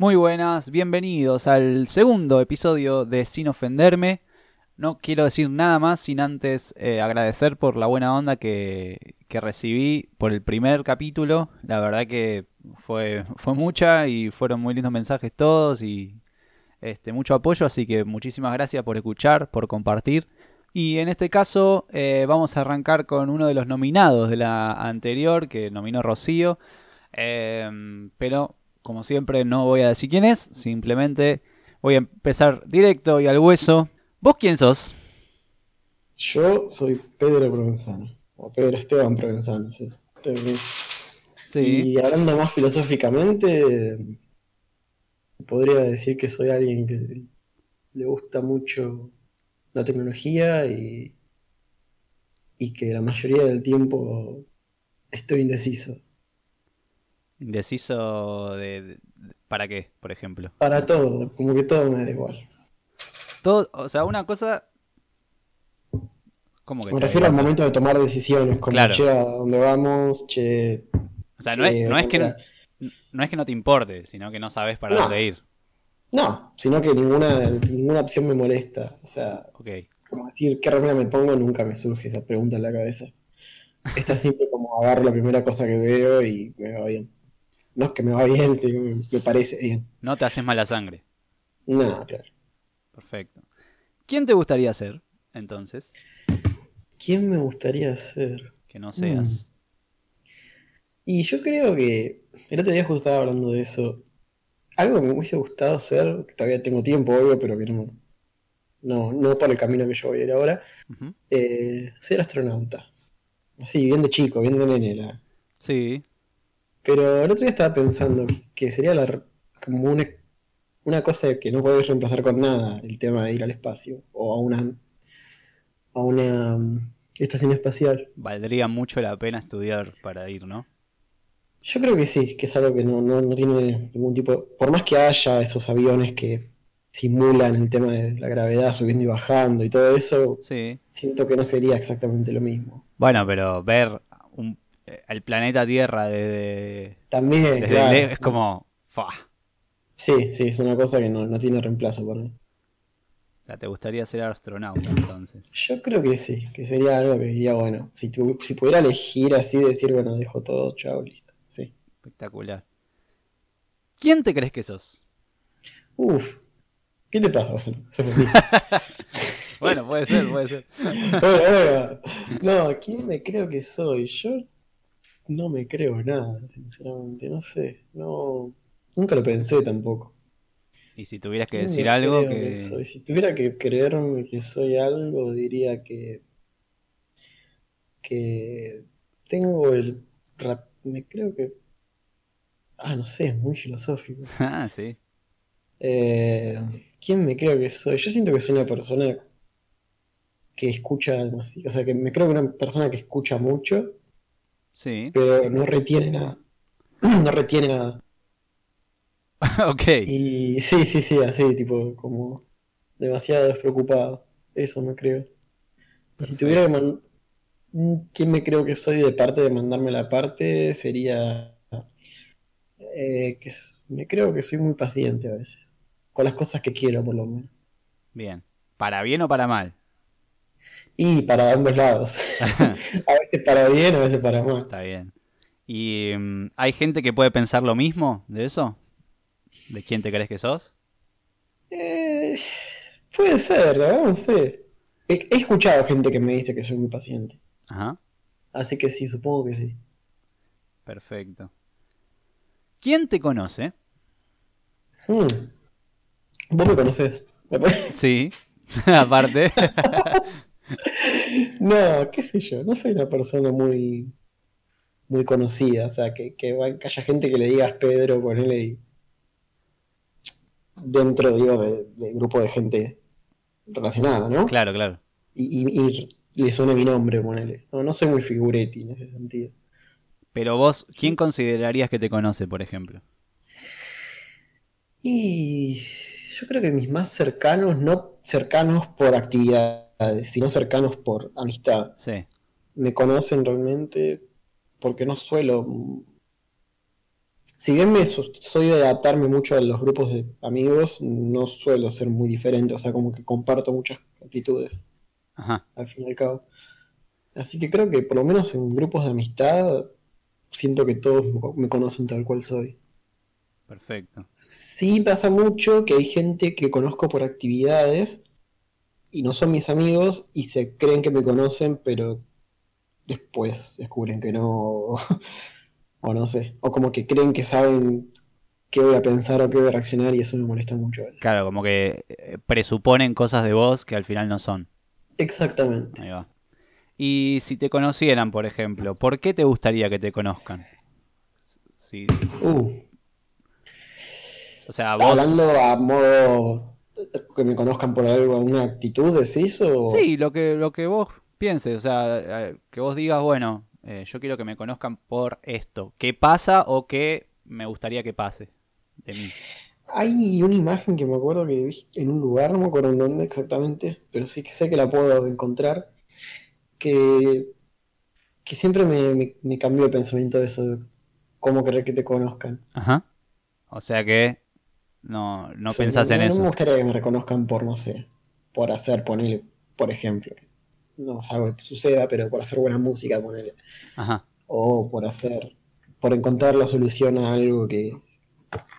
Muy buenas, bienvenidos al segundo episodio de Sin Ofenderme. No quiero decir nada más sin antes eh, agradecer por la buena onda que, que recibí por el primer capítulo. La verdad que fue, fue mucha y fueron muy lindos mensajes todos y este, mucho apoyo, así que muchísimas gracias por escuchar, por compartir. Y en este caso eh, vamos a arrancar con uno de los nominados de la anterior, que nominó Rocío. Em, pero como siempre no voy a decir quién es, simplemente voy a empezar directo y al hueso. ¿Vos quién sos? Yo soy Pedro Provenzano, o Pedro Esteban Provenzano, sí. Sí. Y hablando más filosóficamente, podría decir que soy alguien que le gusta mucho la tecnología y, y que la mayoría del tiempo estoy indeciso. Indeciso de, de- ¿Para qué, por ejemplo? Para todo, como que todo me da igual. Todo, o sea, una cosa... ¿Cómo que Me refiero al momento de tomar decisiones, como Claro. che, ¿a dónde vamos? Che, O sea, no es, eh, no es que no, otra- no es que no te importe, sino que no sabes para No. dónde ir. No, sino que ninguna, ninguna opción me molesta. O sea, como decir qué remera me pongo, nunca me surge esa pregunta en la cabeza. Esta siempre como agarro la primera cosa que veo y me va bien. No es que me va bien, me parece bien. No te haces mala sangre. No, claro. Perfecto. ¿Quién te gustaría ser, entonces? ¿Quién me gustaría ser? Que no seas. Y yo creo que el otro día justo estaba hablando de eso. Algo que me hubiese gustado ser, que todavía tengo tiempo, obvio, pero que no, no, no por el camino que yo voy a ir ahora, eh, ser astronauta. Así, bien de chico, bien de nene. la- Sí. Pero el otro día estaba pensando que sería la- como una, una cosa que no podés reemplazar con nada, el tema de ir al espacio o a una, a una mm, estación espacial. Valdría mucho la pena estudiar para ir, ¿no? Yo creo que sí, que es algo que no, no, no tiene ningún tipo, por más que haya esos aviones que simulan el tema de la gravedad subiendo y bajando y todo eso, Sí. siento que no sería exactamente lo mismo. Bueno, pero ver el planeta Tierra desde, También, desde claro, es como... fa. sí, sí, es una cosa que no, no tiene reemplazo por mí. O sea, te gustaría ser astronauta, entonces. Yo creo que sí, que sería algo que diría, bueno, si, tu- si pudiera elegir así, decir, bueno, dejo todo, chao, listo. Sí. Espectacular. ¿Quién te crees que sos? Uf, ¿qué te pasa? Se. Bueno, puede ser, puede ser. Bueno, bueno. No, ¿quién me creo que soy? Yo no me creo nada, sinceramente, no sé, no, nunca lo pensé tampoco. Y si tuvieras que ¿Quién decir algo que... que soy? Si tuviera que creerme que soy algo, diría que que tengo el rap, me creo que ah, no sé, es muy filosófico. Ah, sí. Eh, ¿quién me creo que soy? Yo siento que soy una persona que escucha demasiado, o sea, que me creo que una persona que escucha mucho, Sí. pero no retiene nada. No retiene nada. ok. Y sí, sí, sí, así, tipo, como demasiado despreocupado. Eso me creo. Y si tuviera que man- ¿Quién me creo que soy de parte de mandarme la parte? Sería eh, que me creo que soy muy paciente a veces. Con las cosas que quiero, por lo menos. Bien. ¿Para bien o para mal? Y para ambos lados. A veces para bien, a veces para mal. Está bien. ¿Y mm, hay gente que puede pensar lo mismo de eso? ¿De quién te crees que sos? Eh, puede ser, no sé. He, he escuchado gente que me dice que soy muy paciente. Ajá. Así que sí, supongo que sí. Perfecto. ¿Quién te conoce? Hmm. Vos me conocés. Sí. Aparte. No, qué sé yo, no soy una persona muy, muy conocida. O sea, que, que, que haya gente que le digas Pedro, ponele y dentro, digo, de- del grupo de gente relacionada, ¿no? Claro, claro. Y, y- y le suene mi nombre, ponele. No, no soy muy figuretti en ese sentido. Pero vos, ¿quién considerarías que te conoce, por ejemplo? Y yo creo que mis más cercanos, no cercanos por actividades, sino cercanos por amistad, Sí. me conocen realmente porque no suelo si bien me so- soy de adaptarme mucho a los grupos de amigos, no suelo ser muy diferente, o sea, como que comparto muchas actitudes, Ajá. al fin y al cabo. Así que creo que por lo menos en grupos de amistad, siento que todos me conocen tal cual soy. Perfecto. Sí pasa mucho que hay gente que conozco por actividades y no son mis amigos y se creen que me conocen, pero después descubren que no, o no sé, o como que creen que saben qué voy a pensar o qué voy a reaccionar y eso me molesta mucho. Claro, como que eh, presuponen cosas de vos que al final no son. Exactamente. Ahí va. Y si te conocieran, por ejemplo, ¿por qué te gustaría que te conozcan? Sí, sí. Uh, O sea, vos... hablando a modo que me conozcan por algo, alguna actitud, ¿decís? O... Sí, lo que, lo que vos pienses, o sea, que vos digas, bueno, eh, yo quiero que me conozcan por esto. ¿Qué pasa o qué me gustaría que pase de mí? Hay una imagen que me acuerdo que vi en un lugar, no me acuerdo en dónde exactamente, pero sí que sé que la puedo encontrar, que, que siempre me, me, me cambió el pensamiento de eso, de cómo querer que te conozcan. Ajá. O sea que no, no O sea, pensás en no, no eso. me gustaría que me reconozcan por, no sé, por hacer, ponerle, por ejemplo, no algo que suceda, pero por hacer buena música, ponerle, Ajá. o por hacer, por encontrar la solución a algo que,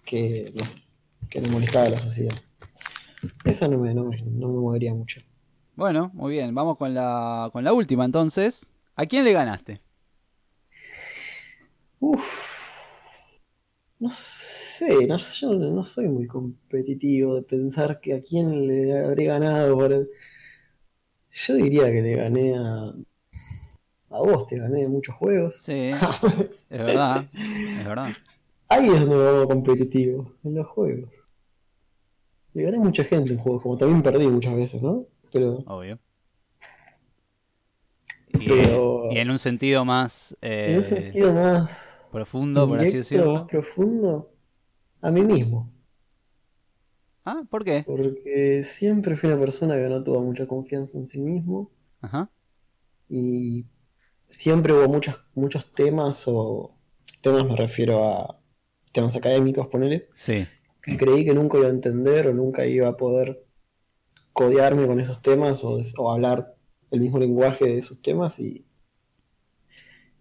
que, no sé, que molestaba a la sociedad. Eso no me, no me, no me movería mucho. Bueno, muy bien. Vamos con la, con la última entonces. ¿A quién le ganaste? Uf, no sé, no, yo no soy muy competitivo de pensar que a quién le habré ganado. por- Yo diría que le gané a, a vos, te gané en muchos juegos. Sí, es verdad. Es verdad. Ahí es donde hago competitivo, en los juegos. Le gané a mucha gente en juegos, como también perdí muchas veces, ¿no? Pero Obvio. Y, Pero- y en un sentido más en un eh, sentido más profundo, por así decirlo. más profundo, a mí mismo. Ah, ¿por qué? Porque siempre fui una persona que no tuvo mucha confianza en sí mismo Ajá. y siempre hubo muchos, muchos temas o temas me refiero a temas académicos, ponele, Sí. que creí que nunca iba a entender o nunca iba a poder codearme con esos temas o, o hablar el mismo lenguaje de esos temas y,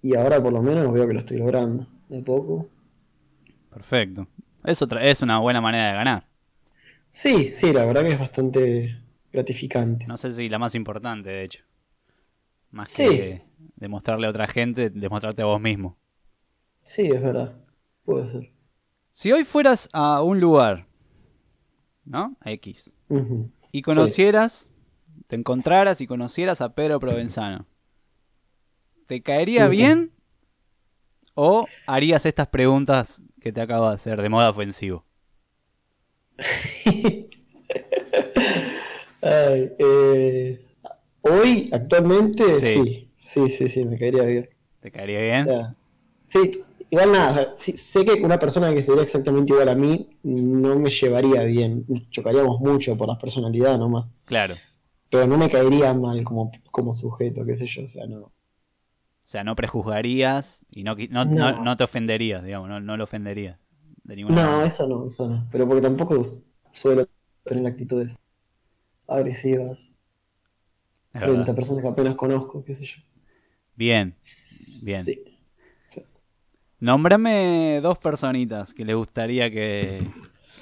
y ahora por lo menos veo que lo estoy logrando de poco. Perfecto. Es otra, es una buena manera de ganar. Sí, sí, la verdad que es bastante gratificante. No sé si la más importante, de hecho. Más Sí. que demostrarle a otra gente, demostrarte a vos mismo. Sí, es verdad, puede ser. Si hoy fueras a un lugar, ¿no? A X. Y conocieras, te encontraras y conocieras a Pedro Provenzano. ¿Te caería bien? ¿O harías estas preguntas que te acabo de hacer de modo ofensivo? Ay, eh, hoy, actualmente, Sí. sí. sí, sí, sí, me caería bien. ¿Te caería O bien? sea, sí, igual nada, o sí- sé que una persona que sería exactamente igual a mí no me llevaría bien, chocaríamos mucho por la personalidad nomás, Claro. pero no me caería mal como, como sujeto, qué sé yo, o sea, no. O sea, no prejuzgarías y no, no, no- No. no te ofenderías, digamos, no, no lo ofenderías. De ninguna No, manera. eso no, eso no, pero porque tampoco suelo tener actitudes agresivas Es frente verdad. a personas que apenas conozco, qué sé yo. Bien. Bien. Sí. Nómbrame dos personitas que les gustaría que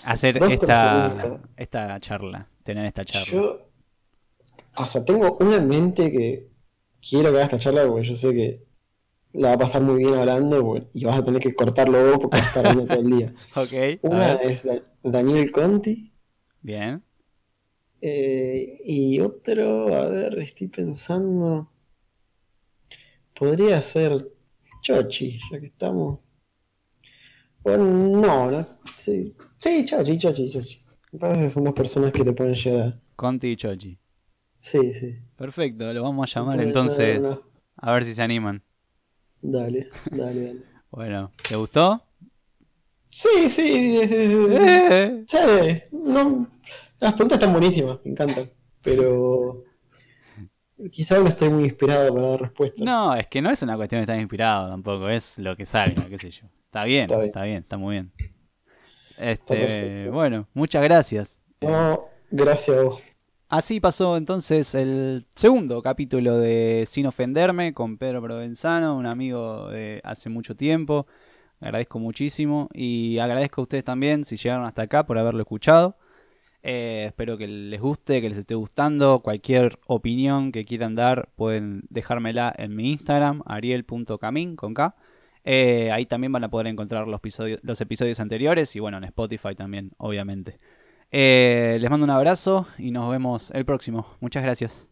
hacer Dos esta, personitas. esta charla, tener esta charla. Yo, o sea, tengo una en mente que quiero que haga esta charla porque yo sé que la va a pasar muy bien hablando porque- y vas a tener que cortarlo vos porque vas a estar hablando todo el día. Ok, Una es Da- Daniel Conti Bien. eh, y otro, a ver, estoy pensando, podría ser Chochi, ya que estamos. Bueno, no, no, sí, sí, Chochi, Chochi, Chochi. Me parece que son dos personas que te pueden llegar. Conti y Chochi. Sí, sí. Perfecto, lo vamos a llamar entonces. A ver si se animan. Dale, dale, dale. Bueno, ¿te gustó? Sí, sí, sí, sí, sí. Eh. Sí, no, las preguntas están buenísimas, me encantan, pero quizá no estoy muy inspirado para dar respuestas. No, es que no es una cuestión de estar inspirado tampoco, es lo que salga, qué sé yo. Está bien, está bien, está, muy bien. Este, bueno, muchas gracias. No, gracias a vos. Así pasó entonces el segundo capítulo de Sin Ofenderme con Pedro Provenzano, un amigo de hace mucho tiempo. Agradezco muchísimo y agradezco a ustedes también si llegaron hasta acá por haberlo escuchado. Eh, espero que les guste, que les esté gustando. Cualquier opinión que quieran dar pueden dejármela en mi Instagram, ariel.camin con K. Eh, ahí también van a poder encontrar los episodios, los episodios anteriores y bueno, en Spotify también, obviamente. Eh, les mando un abrazo y nos vemos el próximo. Muchas gracias.